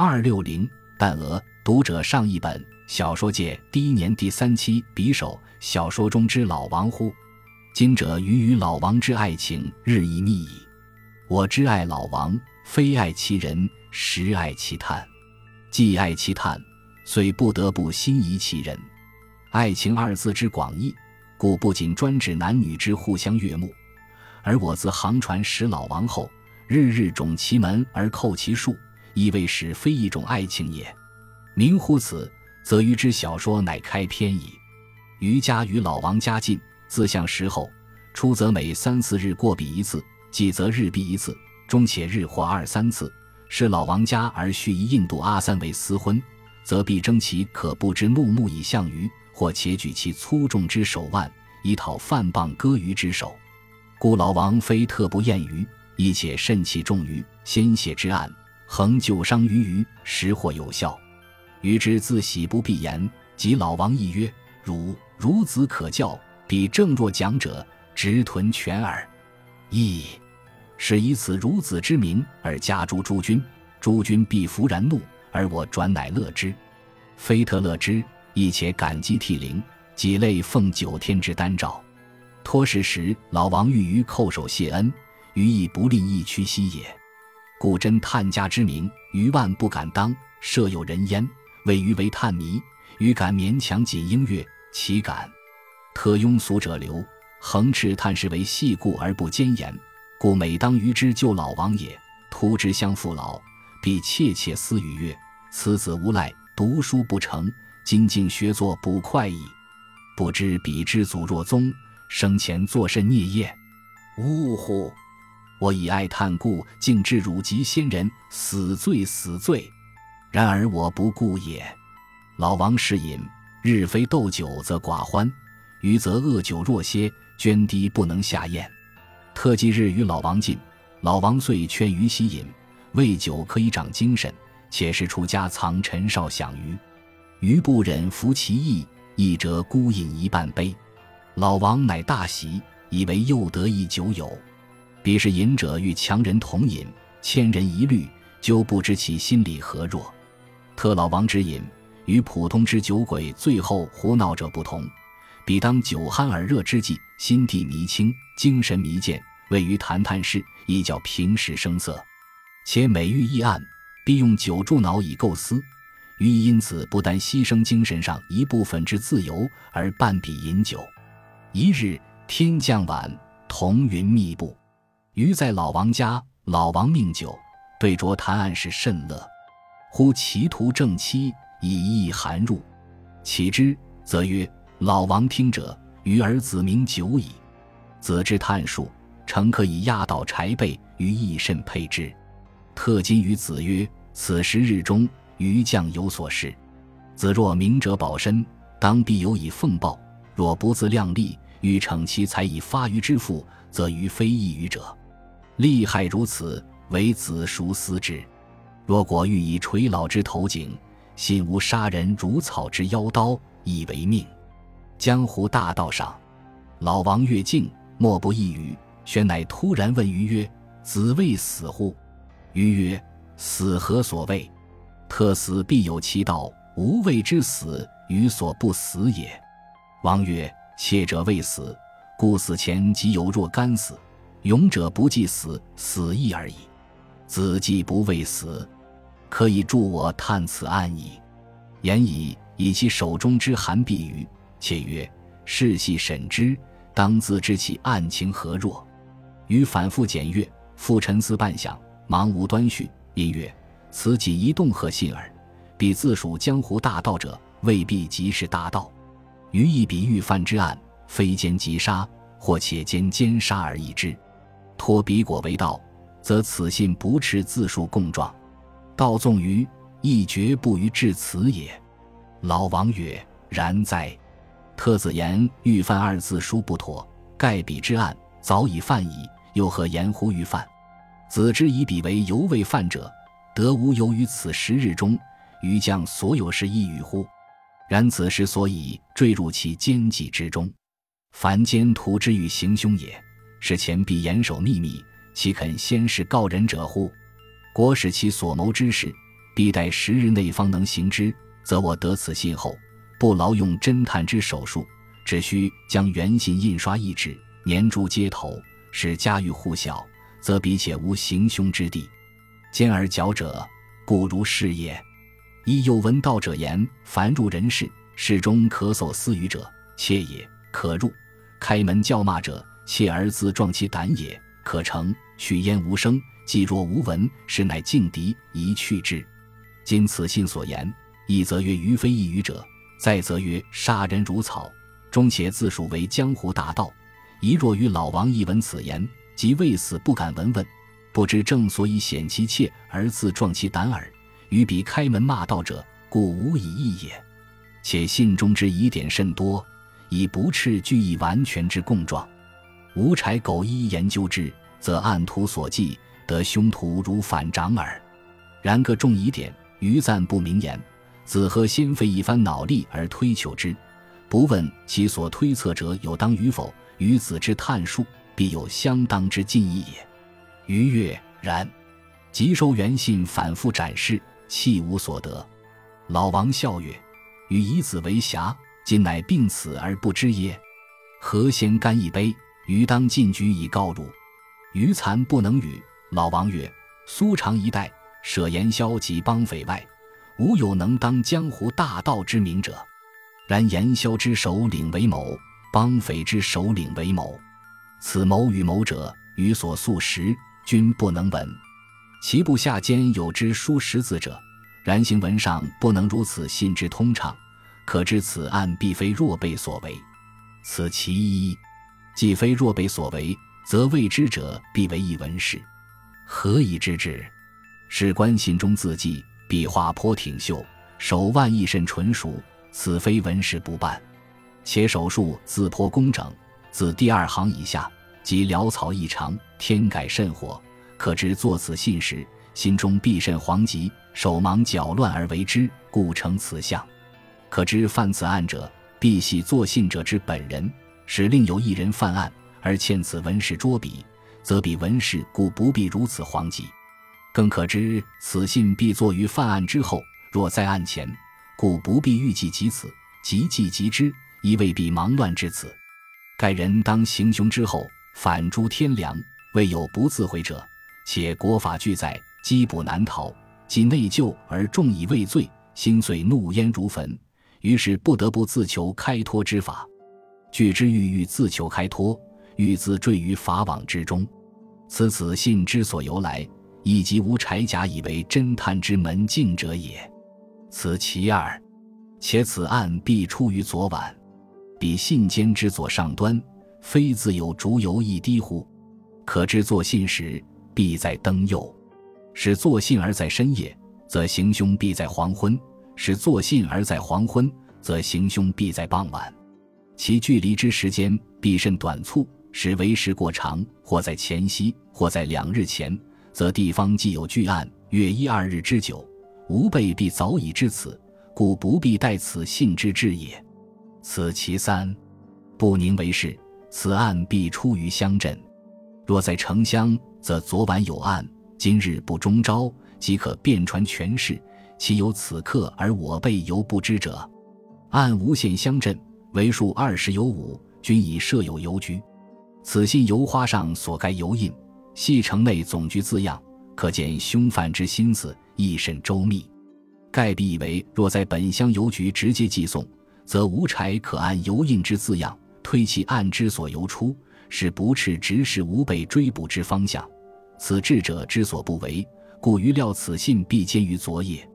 二六零，但俄读者上一本小说界第一年第三期匕首小说中之老王乎？今者余与老王之爱情日益密矣。我之爱老王，非爱其人，实爱其叹。既爱其叹，遂不得不心仪其人。爱情二字之广义，故不仅专指男女之互相悦目，而我自航船识老王后，日日种其门而叩其树，亦未使非一种爱情也。明乎此，则余之小说乃开篇矣。余家与老王家近，自相识后，出则每三四日过笔一次，继则日毕一次，终且日或二三次，是老王家而续以印度阿三为私婚，则必争其可不知怒目以向余。或且举其粗重之手腕，以讨饭棒割鱼之手，故老王非特不厌鱼，亦且甚其重于鲜血之案，恒救伤于鱼，实或有效。余之自喜不必言，及老王亦曰：“汝孺子可教，彼正若讲者，直屯全耳。”亦是以此孺子之名而加诸诸君，诸君必弗然怒，而我转乃乐之，非特乐之。亦且感激涕零，几类奉九天之丹诏。托事时，老王欲于叩首谢恩，余亦不吝一屈膝也。故真探家之名，余万不敢当。设有人焉，谓余为探迷，余敢勉强仅应乐，岂敢？特庸俗者流，横斥探视为戏故而不坚言。故每当余之救老王也，突之相父老，必切切思语曰：“此子无赖，读书不成。”今竟学作不快矣，不知彼之祖若宗，生前作甚孽业？呜呼！我以爱叹故，竟至汝及先人，死罪死罪！然而我不顾也。老王嗜饮，日非斗酒则寡欢，余则恶酒若歇，涓滴不能下咽。特忌日与老王进，老王遂劝余息饮，为酒可以长精神，且是出家藏陈少享余。余不忍服其意，亦折孤饮一半杯。老王乃大喜，以为又得一酒友。彼是饮者与强人同饮，千人一律，就不知其心理何若。特老王之饮，与普通之酒鬼醉后胡闹者不同。彼当酒酣耳热之际，心地迷清，精神迷健，位于谈谈事，亦较平时声色。且每遇议案，必用酒助脑以构思。余亦因此不但牺牲精神上一部分之自由，而半彼饮酒。一日天将晚，彤云密布，余在老王家，老王命酒，对酌谈案事甚乐。忽歧途正妻，以意寒入，启之，则曰：“老王听者，余儿子名久矣。子之探术，诚可以压倒柴背，于益甚佩之。特今于子曰：此时日中。”余将有所事，子若明哲保身，当必有以奉报；若不自量力，欲逞其才以发于之父，则于非异于者。利害如此，唯子孰思之？若果欲以垂老之头颈，信无杀人如草之妖刀，以为命。江湖大道上，老王越境，莫不一语。玄乃突然问于曰：“子未死乎？”余曰：“死何所谓？”特死必有其道，无谓之死，于所不死也。王曰：“妾者未死，故死前即有若干死。勇者不计死，死亦而已。子既不畏死，可以助我探此案矣。”言已，以其手中之函毕于，且曰：“事细审之，当自知其案情何若。”于反复检阅，复沉思半晌，忙无端绪，因曰。此仅一动何信耳，彼自属江湖大道者，未必即是大道。余一笔欲犯之案，非奸即杀，或且奸奸杀而已之。托彼果为道，则此信不斥自述供状。道纵于亦绝不于至此也。老王曰：“然哉！特子言欲犯二字书不妥，盖彼之案早已犯矣，又何言乎欲犯？子之以彼为犹未犯者。”得无由于此时日中，于将所有事亦与乎？然此时所以坠入其奸计之中，凡奸徒之欲行凶也，是前必严守秘密，岂肯先是告人者乎？国使其所谋之事，必待十日内方能行之，则我得此信后，不劳用侦探之手术，只需将原信印刷一纸，粘诸街头，使家喻户晓，则彼且无行凶之地。兼而矫者，故如是也。亦有闻道者言：凡入人室，室中咳嗽私语者，窃也；可入开门叫骂者，妾而自壮其胆也。可成取焉无声，既若无闻，是乃劲敌，宜去之。今此信所言，一则曰于非一语者，再则曰杀人如草，终且自属为江湖大盗。一若与老王一闻此言，即未死不敢闻问，不知正所以显其切而自壮其胆耳。与彼开门骂道者，故无以异也。且信中之疑点甚多，以不斥具以完全之供状。无柴苟一研究之，则按图所记，得凶徒如反掌耳。然各重疑点，余暂不明言。子何先费一番脑力而推求之？不问其所推测者有当与否，与子之探述，必有相当之近义也。余曰：然。即收原信，反复展示。弃无所得，老王笑曰：“与以子为侠，今乃病死而不知耶？何先干一杯？余当进居以告汝。”余惭不能语。老王曰：“苏常一代，舍言萧及帮匪外，无有能当江湖大盗之名者。然言萧之首领为某，帮匪之首领为某。此谋与谋者，余所素识，均不能闻。”其部下间有之书识字者，然行文上不能如此信之通畅，可知此案必非若辈所为。此其一。既非若辈所为，则未知者必为一文士。何以知之？史官信中字迹，笔画颇挺秀，手腕亦甚纯熟，此非文士不办。且手术字颇工整，自第二行以下，即潦草异常，天改甚活。可知作此信时，心中必甚惶急，手忙脚乱而为之，故成此相。可知犯此案者，必系作信者之本人。使另有一人犯案，而欠此文士捉笔，则彼文士故不必如此惶急。更可知此信必作于犯案之后，若在案前，故不必预计及此，即即即之，亦未必忙乱至此。该人当行凶之后，反诛天良，未有不自悔者。且国法俱在，缉捕难逃。既内疚而众以畏罪，心遂怒焉如焚，于是不得不自求开脱之法。据之欲欲自求开脱，欲自坠于法网之中。此此信之所由来，以及无柴甲以为侦探之门径者也。此其二。且此案必出于昨晚，彼信笺之左上端，非自有烛油一滴乎？可知作信时。必在灯右，使作信而在深夜，则行凶必在黄昏；使作信而在黄昏，则行凶必在傍晚。其距离之时间必甚短促，使为时过长，或在前夕，或在两日前，则地方既有巨案，月一二日之久，吾辈必早已知此，故不必待此信之至也。此其三，不宁为是，此案必出于乡镇。若在城乡，则昨晚有案，今日不中招，即可遍传全市。岂有此刻而我辈犹不知者？按无限乡镇为数二十有五，均已设有邮局。此信邮花上所盖邮印，系城内总局字样，可见凶犯之心思亦甚周密。盖必以为，若在本乡邮局直接寄送，则无柴可按邮印之字样推其案之所由出。是不斥直视吾辈追捕之方向，此智者之所不为，故余料此信必坚于昨夜。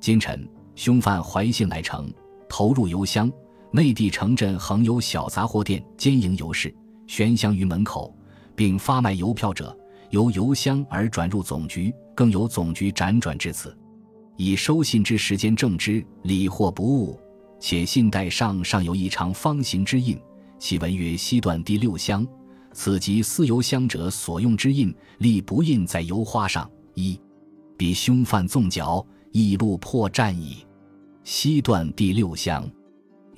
今晨凶犯怀信来城，投入邮箱，内地城镇横有小杂货店兼营邮市，悬箱于门口，并发卖邮票者，由邮箱而转入总局，更由总局辗转至此。以收信之时间正之，理或不误，且信带上尚有一长方形之印。其文曰：“西段第六乡，此即私邮箱者所用之印，力不印在油花上。一，比凶犯纵脚，易路破绽矣。西段第六乡，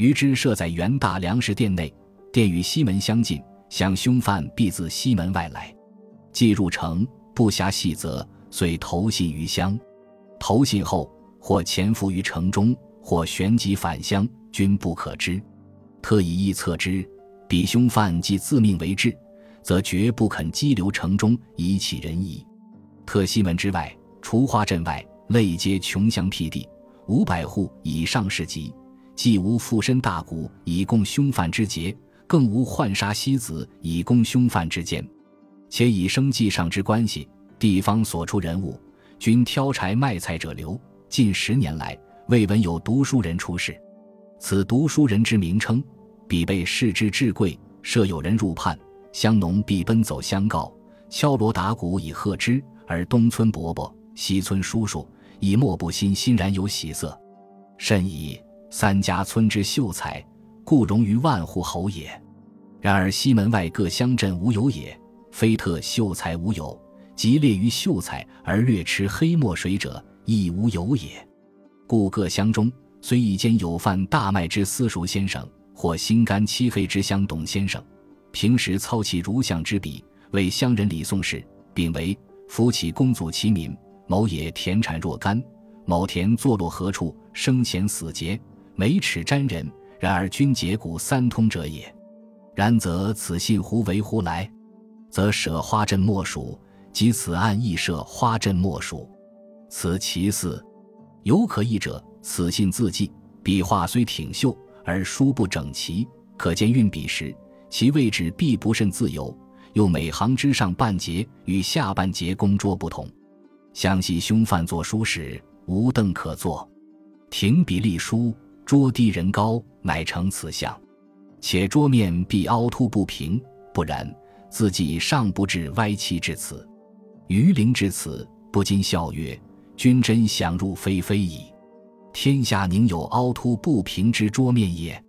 余之设在元大粮食店内，店与西门相近，想凶犯必自西门外来，既入城，不暇细则，遂投信于乡。投信后，或潜伏于城中，或旋即返乡，均不可知。特以臆测之，彼凶犯既自命为质，则绝不肯激流城中以启人矣。特西门之外，除花镇外，类皆穷乡僻地，五百户以上市集，既无附身大贾以供凶犯之节，更无换杀西子以供凶犯之间。且以生计上之关系，地方所出人物，均挑柴卖菜者流。近十年来，未闻有读书人出世。此读书人之名称，必被视之至贵。设有人入判，乡农必奔走相告，敲锣打鼓以贺之。而东村伯伯、西村叔叔已莫不欣欣然有喜色。甚矣三家村之秀才，故荣于万户侯也。然而西门外各乡镇无有也。非特秀才无有，即列于秀才而略持黑墨水者亦无有也。故各乡中虽一间有贩大麦之私塾先生，或心肝漆黑之乡董先生，平时操其如相之笔，为乡人礼送事，并为夫起公祖其民，某也田产若干，某田坐落何处，生前死节，每尺沾人，然而均节骨三通者也。然则此信胡为乎来？则舍花镇莫属，即此案亦设花镇莫属，此其四。有可疑者，此信字迹笔画虽挺秀，而书不整齐，可见运笔时其位置必不甚自由。又每行之上半截与下半截工桌不同，详细凶犯作书时无凳可坐，停笔立书，桌低人高，乃成此相。且桌面必凹凸不平，不然。自己尚不至歪七至此，余陵至此，不禁笑曰：“君真想入非非矣。天下宁有凹凸不平之桌面也？”